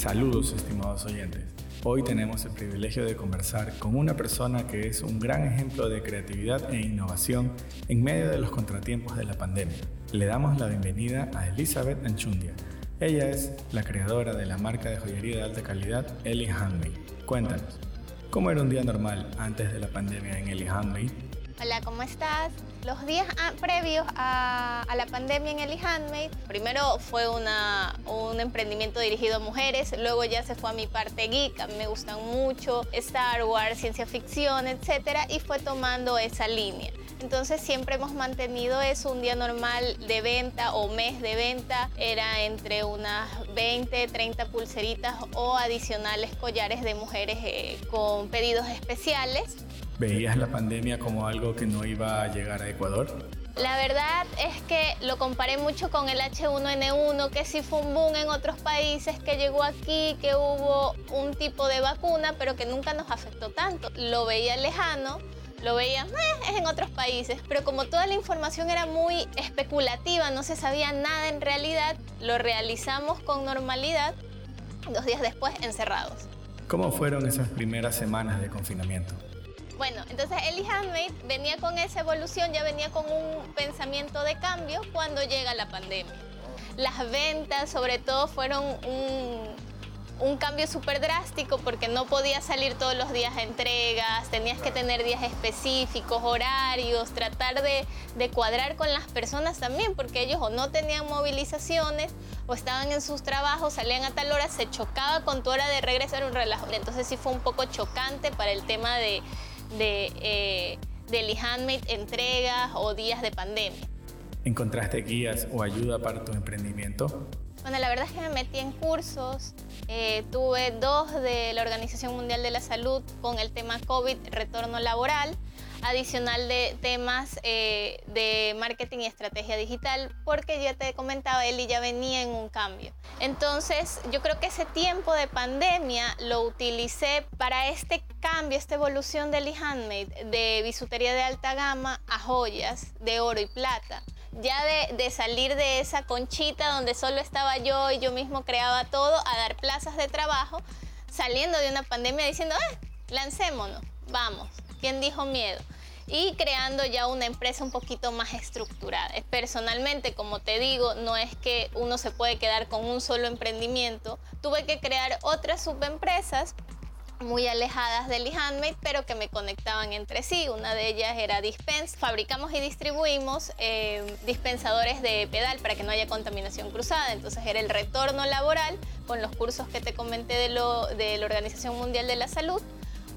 Saludos estimados oyentes. Hoy tenemos el privilegio de conversar con una persona que es un gran ejemplo de creatividad e innovación en medio de los contratiempos de la pandemia. Le damos la bienvenida a Elizabeth Anchundia. Ella es la creadora de la marca de joyería de alta calidad Eli Handmade. Cuéntanos, ¿cómo era un día normal antes de la pandemia en Eli Handmade? Hola, ¿cómo estás? Los días previos a, la pandemia en Eli Handmade, primero fue una, un emprendimiento dirigido a mujeres, luego ya se fue a mi parte geek, a me gustan mucho Star Wars, ciencia ficción, etcétera, y fue tomando esa línea. Entonces siempre hemos mantenido eso, un día normal de venta o mes de venta era entre unas 20, 30 pulseritas o adicionales collares de mujeres eh, con pedidos especiales ¿Veías la pandemia como algo que no iba a llegar a Ecuador? La verdad es que lo comparé mucho con el H1N1, que sí fue un boom en otros países, que llegó aquí, que hubo un tipo de vacuna, pero que nunca nos afectó tanto. Lo veía lejano, lo veía, eh, es en otros países, pero como toda la información era muy especulativa, no se sabía nada en realidad, lo realizamos con normalidad, dos días después encerrados. ¿Cómo fueron esas primeras semanas de confinamiento? Bueno, entonces Eli Handmade venía con esa evolución, ya venía con un pensamiento de cambio cuando llega la pandemia. Las ventas sobre todo fueron un, cambio súper drástico porque no podías salir todos los días a entregas, tenías que tener días específicos, horarios, tratar de, de, cuadrar con las personas también, porque ellos o no tenían movilizaciones o estaban en sus trabajos, salían a tal hora, se chocaba con tu hora de regresar un relajo. Entonces sí fue un poco chocante para el tema de, de, eh, del handmade entregas o días de pandemia. ¿Encontraste guías o ayuda para tu emprendimiento? Bueno, la verdad es que me metí en cursos, eh, tuve dos de la Organización Mundial de la Salud con el tema COVID, retorno laboral, adicional de temas eh, de marketing y estrategia digital, porque ya te comentaba, Eli ya venía en un cambio. Entonces, yo creo que ese tiempo de pandemia lo utilicé para este cambio, esta evolución del e-handmade, de bisutería de alta gama a joyas de oro y plata. Ya de, salir de esa conchita donde solo estaba yo y yo mismo creaba todo, a dar plazas de trabajo, saliendo de una pandemia diciendo, ah, lancémonos, vamos. ¿Quién dijo miedo? y creando ya una empresa un poquito más estructurada. Personalmente, como te digo, no es que uno se puede quedar con un solo emprendimiento. Tuve que crear otras subempresas muy alejadas del e-handmade, pero que me conectaban entre sí. Una de ellas era Dispense. Fabricamos y distribuimos eh, dispensadores de pedal para que no haya contaminación cruzada. Entonces era el retorno laboral con los cursos que te comenté de, lo, de la Organización Mundial de la Salud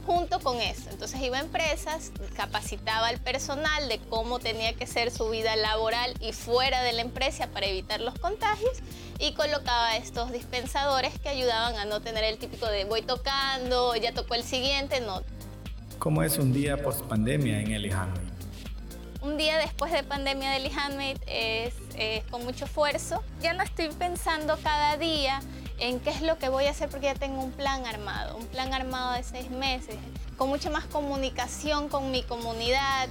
junto con eso. Entonces iba a empresas, capacitaba al personal de cómo tenía que ser su vida laboral y fuera de la empresa para evitar los contagios y colocaba estos dispensadores que ayudaban a no tener el típico de voy tocando, ya tocó el siguiente, no. ¿Cómo es un día post pandemia en Handmade? Un día después de pandemia de Eli Handmade es, es con mucho esfuerzo. Ya no estoy pensando cada día en qué es lo que voy a hacer porque ya tengo un plan armado, un plan armado de seis meses, con mucha más comunicación con mi comunidad,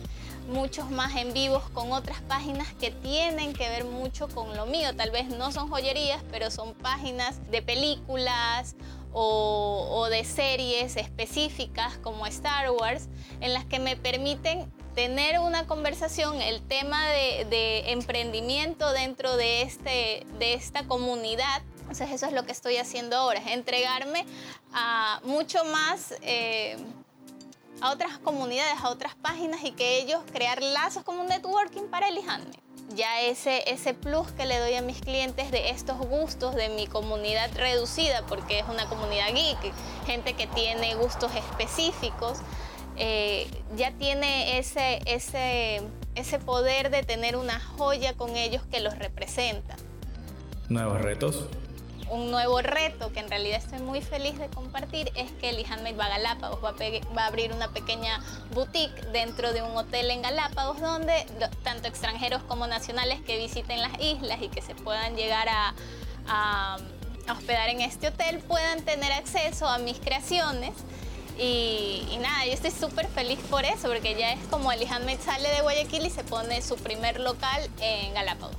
muchos más en vivos con otras páginas que tienen que ver mucho con lo mío. Tal vez no son joyerías, pero son páginas de películas o, de series específicas como Star Wars, en las que me permiten tener una conversación, el tema de, emprendimiento dentro de, este, de esta comunidad entonces eso es lo que estoy haciendo ahora, es entregarme a mucho más eh, a otras comunidades, a otras páginas y que ellos crear lazos como un networking para el Ya ese, ese plus que le doy a mis clientes de estos gustos de mi comunidad reducida, porque es una comunidad geek, gente que tiene gustos específicos, eh, ya tiene ese, ese, ese poder de tener una joya con ellos que los representa. ¿Nuevos retos? un nuevo reto que en realidad estoy muy feliz de compartir es que el Handmade va a Galápagos, va a, abrir una pequeña boutique dentro de un hotel en Galápagos donde tanto extranjeros como nacionales que visiten las islas y que se puedan llegar a, a hospedar en este hotel puedan tener acceso a mis creaciones. Y, nada, yo estoy súper feliz por eso, porque ya es como el sale de Guayaquil y se pone su primer local en Galápagos.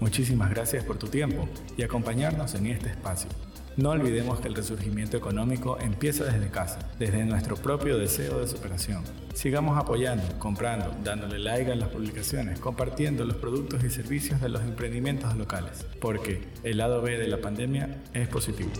Muchísimas gracias por tu tiempo y acompañarnos en este espacio. No olvidemos que el resurgimiento económico empieza desde casa, desde nuestro propio deseo de superación. Sigamos apoyando, comprando, dándole like a las publicaciones, compartiendo los productos y servicios de los emprendimientos locales, porque el lado B de la pandemia es positivo.